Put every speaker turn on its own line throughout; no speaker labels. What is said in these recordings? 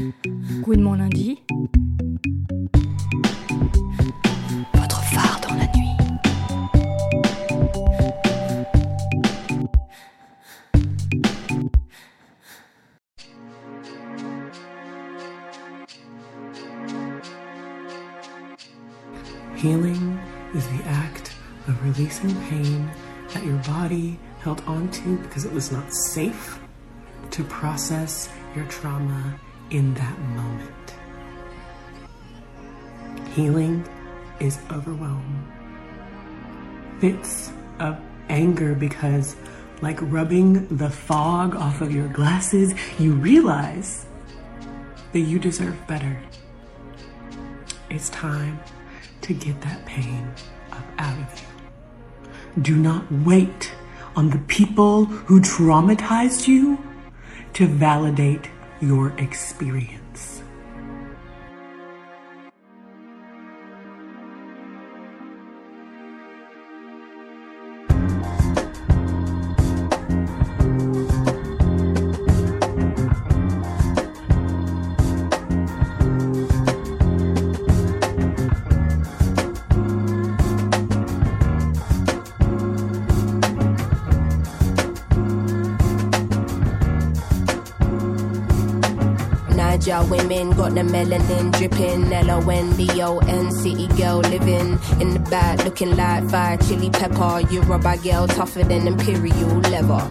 De mon lundi. Votre phare dans la nuit.
Healing is the act of releasing pain that your body held onto because it was not safe to process your trauma in that moment. Healing is overwhelm. Fits of anger because, like rubbing the fog off of your glasses, you realize that you deserve better. It's time to get that pain up out of you. Do not wait on the people who traumatized you to validate your experience.
Women got the melanin dripping. L-O-N-D-O-N city girl living in the back looking like fire chili pepper. You Yoruba girl tougher than imperial leather.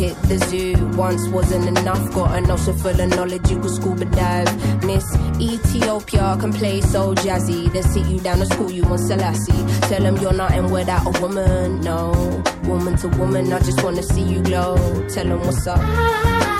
Hit the zoo once wasn't enough. Got an ocean full of knowledge, you could scuba dive. Miss Ethiopia can play so jazzy. Then sit you down to school, you want Selassie. Tell them you're nothing without a woman, no. Woman to woman, I just wanna see you glow. Tell them what's up.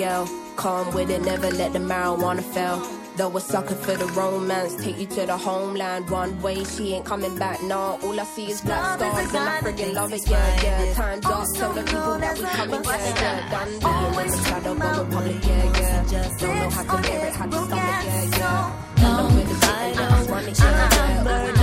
Calm with it, never let the marijuana fail. Though a sucker for the romance, take you to the homeland. One way, she ain't coming back. No, all I see is black stars, and I friggin' love it. Yeah, yeah. Time's up, tell the people that we coming. Yeah, yeah. Done being in the shadow, going public. Yeah, yeah. Don't know how to bear it, how to stomach. Yeah, yeah. Tell them where the city now, run it. Yeah, yeah.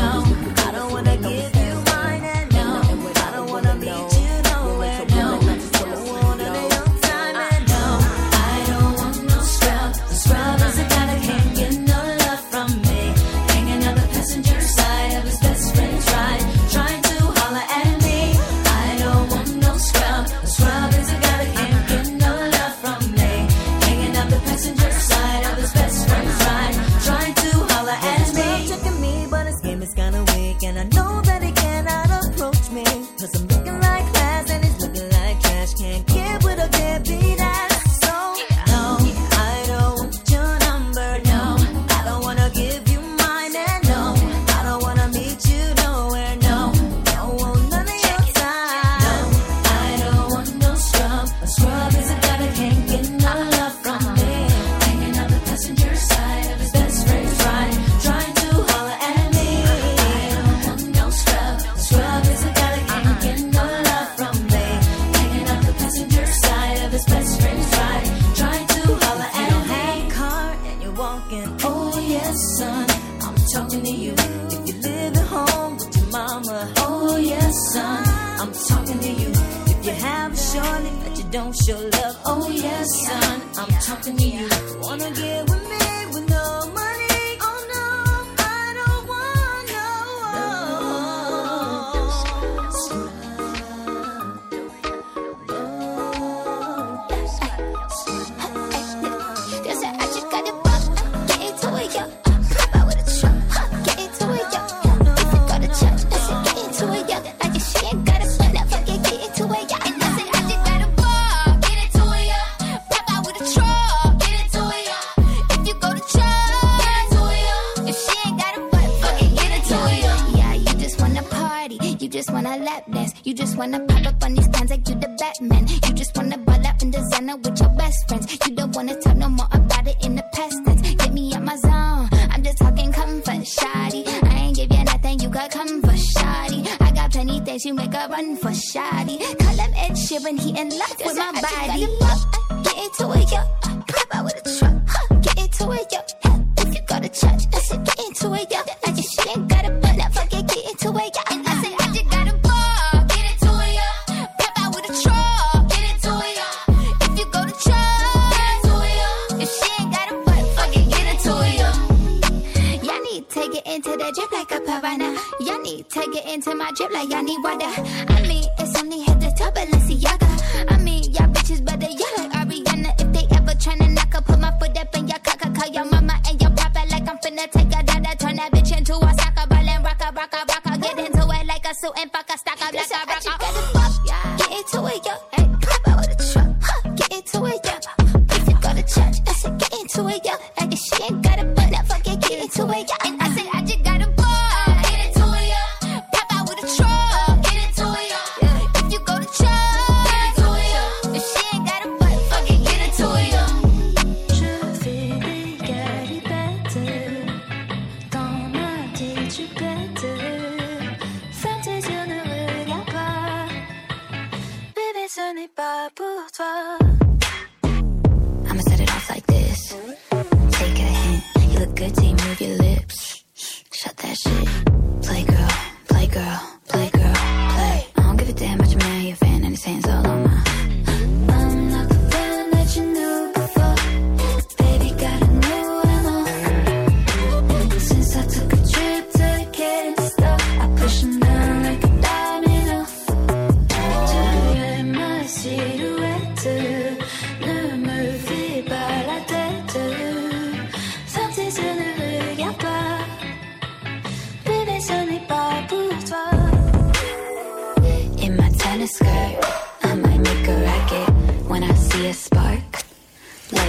wanna get
into my drip like I need water. I mean, it's only
hit the top of far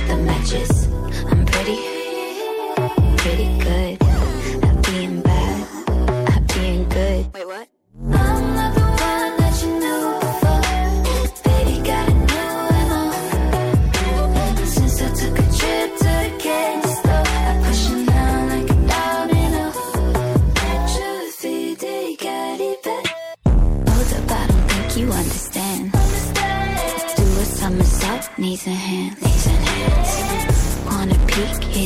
the
matches. I'm pretty, pretty good at being bad, at being good. Wait, what?
I'm not the one that you knew before. Baby, got a new MO. Since I took a trip to the store, I down like domino.
Got I don't you a a.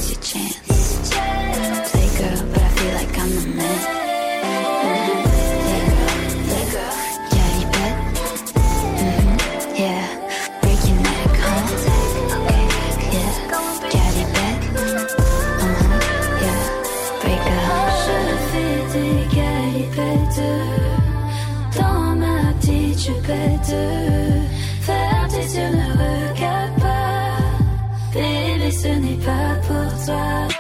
Here's your chance. Hey girl, but I feel like I'm the man. Mm-hmm. Yeah, bet. Mhm, Yeah, breaking huh? Okay. Yeah, bet. Uh-huh. Yeah,
outside.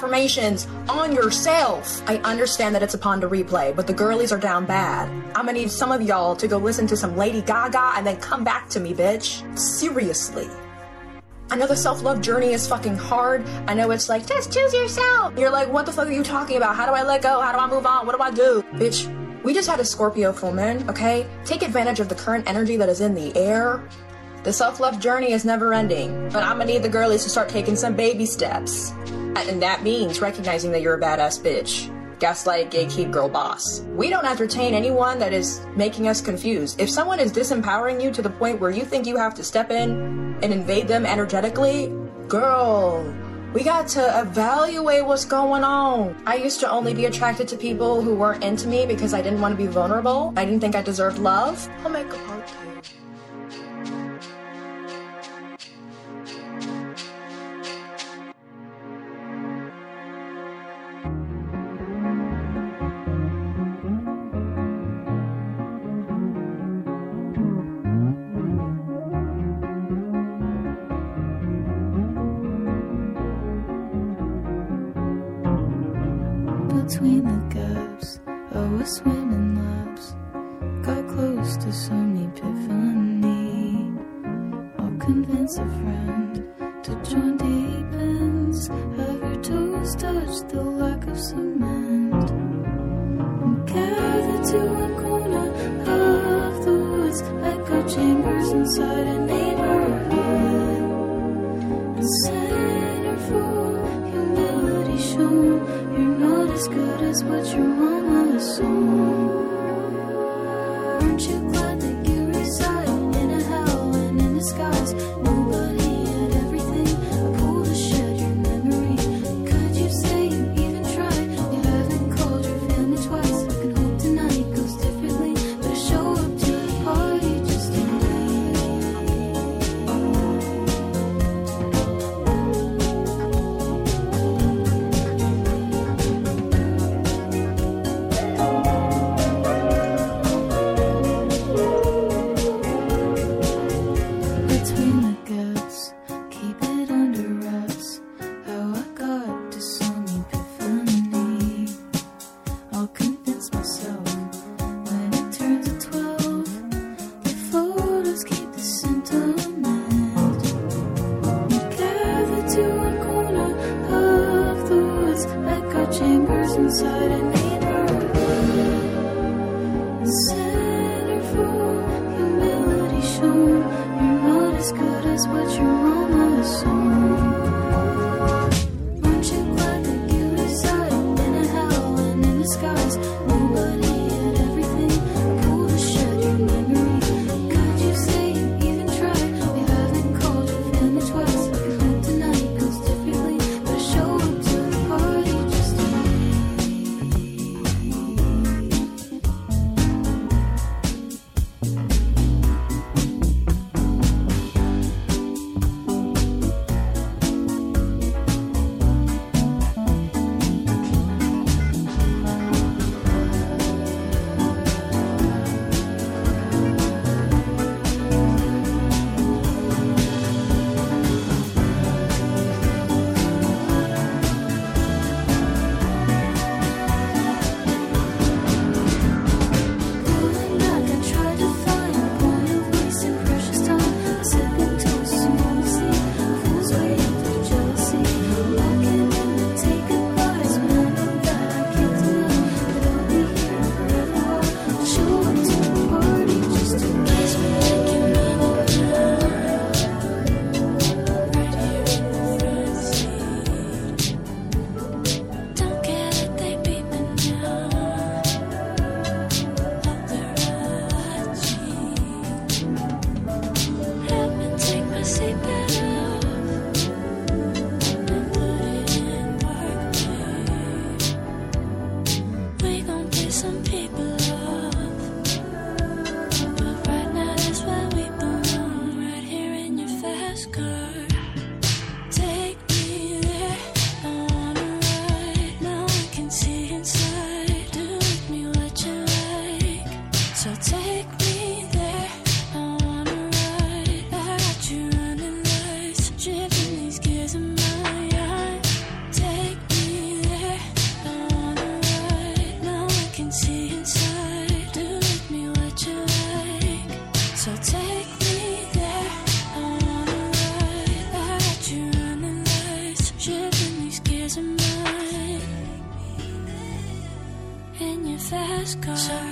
Affirmations on yourself. I understand that it's upon to replay, but the girlies are down bad. I'm gonna need some of y'all to go listen to some Lady Gaga and then come back to me, bitch. Seriously. I know the self love journey is fucking hard. I know it's like, just choose yourself. You're like, what the fuck are you talking about? How do I let go? How do I move on? What do I do? Bitch, we just had a Scorpio full moon, okay? Take advantage of the current energy that is in the air. The self love journey is never ending, but I'm gonna need the girlies to start taking some baby steps. And that means recognizing that you're a badass bitch. Gaslight, gatekeep, girl boss. We don't entertain anyone that is making us confused. If someone is disempowering you to the point where you think you have to step in and invade them energetically, girl, we got to evaluate what's going on. I used to only be attracted to people who weren't into me because I didn't want to be vulnerable. I didn't think I deserved love. I'll make a
Between the gaps, oh, I was swimming laps. Got close to some epiphany. I'll convince a friend Aren't you glad that you reside in a hell and in disguise? Nobody inside a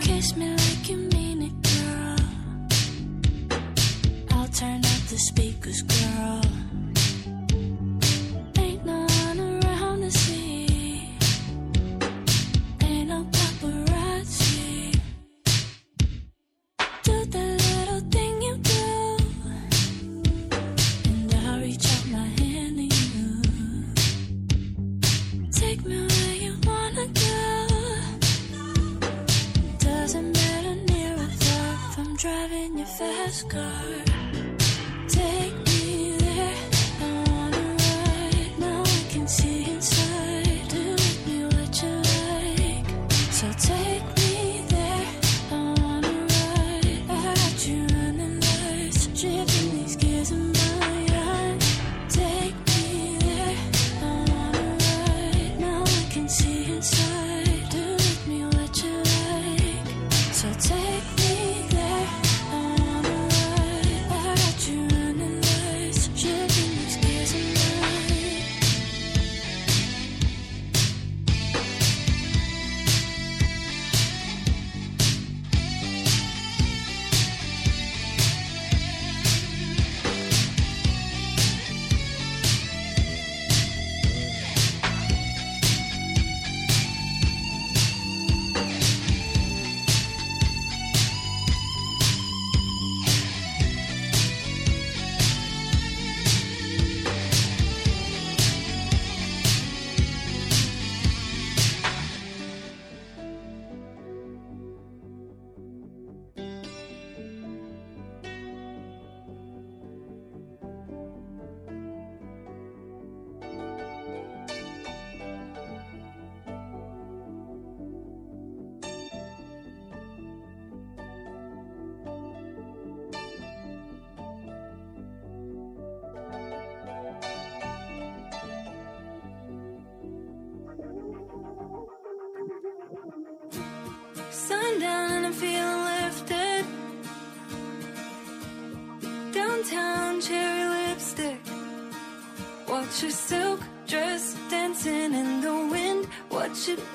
Kiss me like you mean it, girl. I'll turn up the
speakers, girl.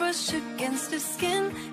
Brush against her skin.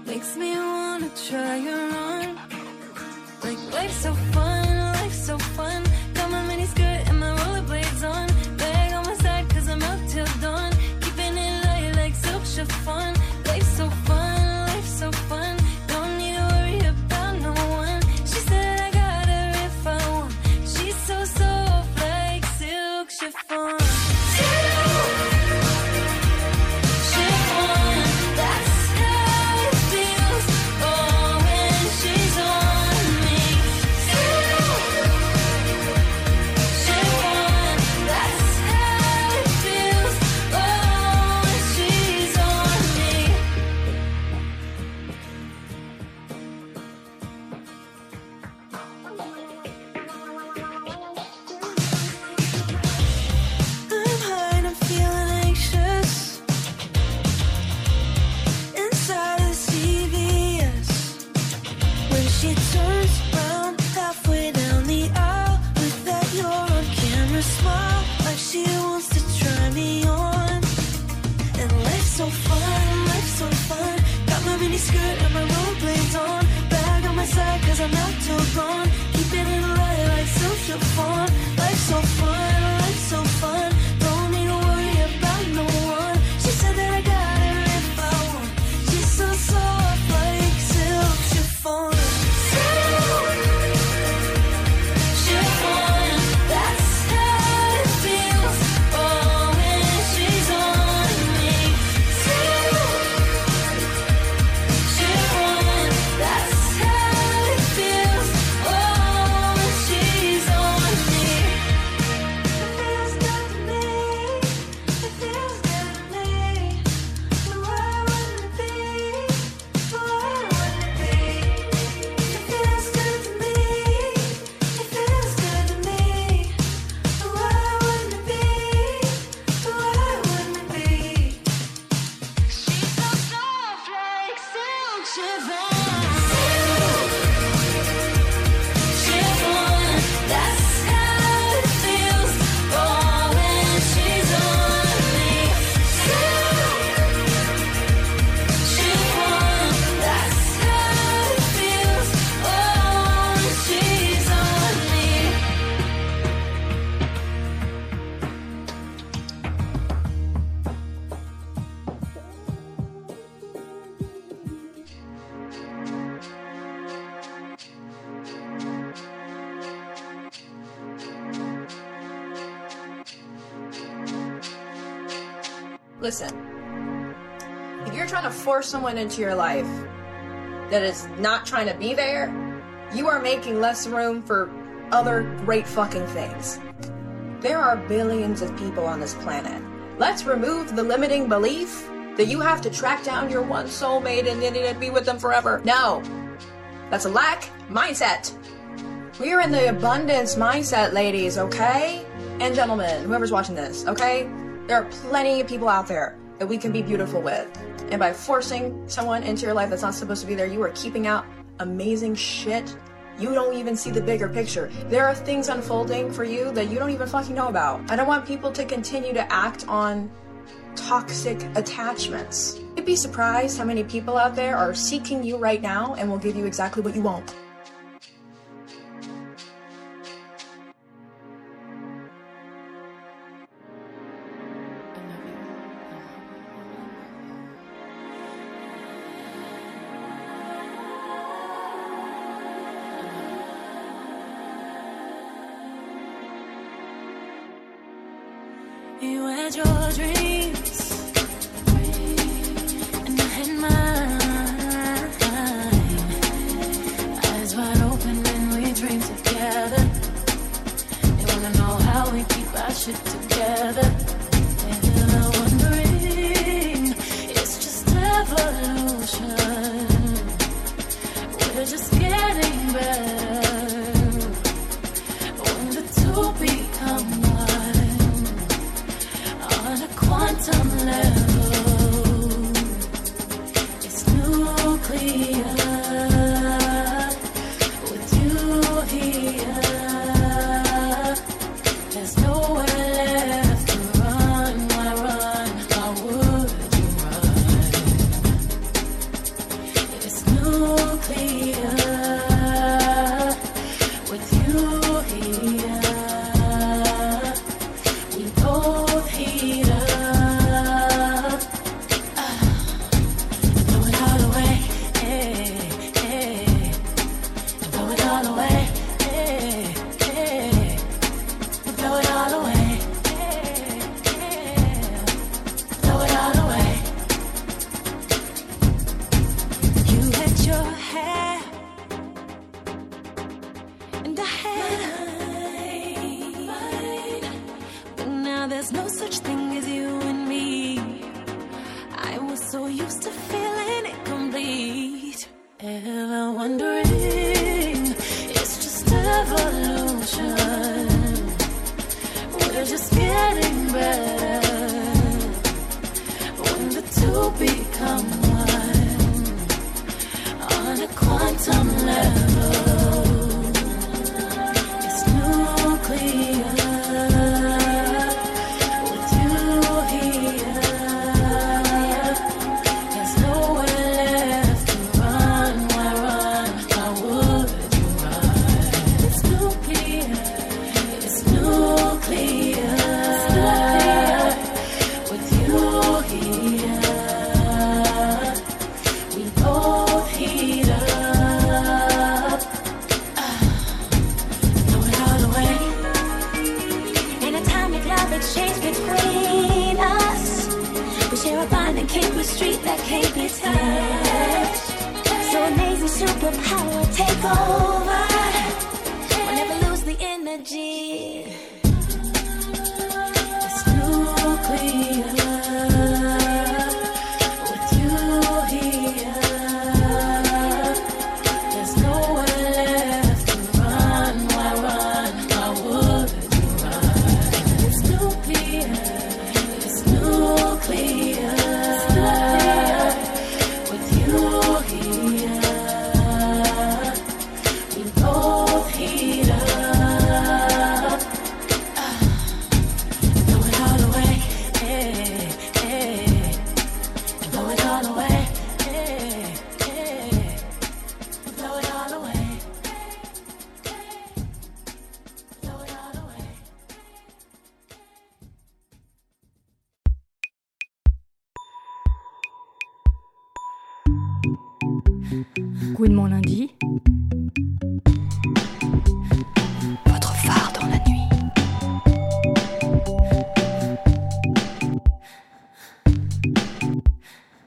Cause I'm not too gone. Listen, if you're trying to force someone into your life that is not trying to be there, you are making less room for other great fucking things. There are billions of people on this planet. Let's remove the limiting belief that you have to track down your one soulmate and then be with them forever. No. That's a lack mindset. We are in the abundance mindset, ladies, okay? And gentlemen, whoever's watching this, okay? There are plenty of people out there that we can be beautiful with. And by forcing someone into your life that's not supposed to be there, you are keeping out amazing shit. You don't even see the bigger picture. There are things unfolding for you that you don't even fucking know about. I don't want people to continue to act on toxic attachments. You'd be surprised how many people out there are seeking you right now and will give you exactly what you want.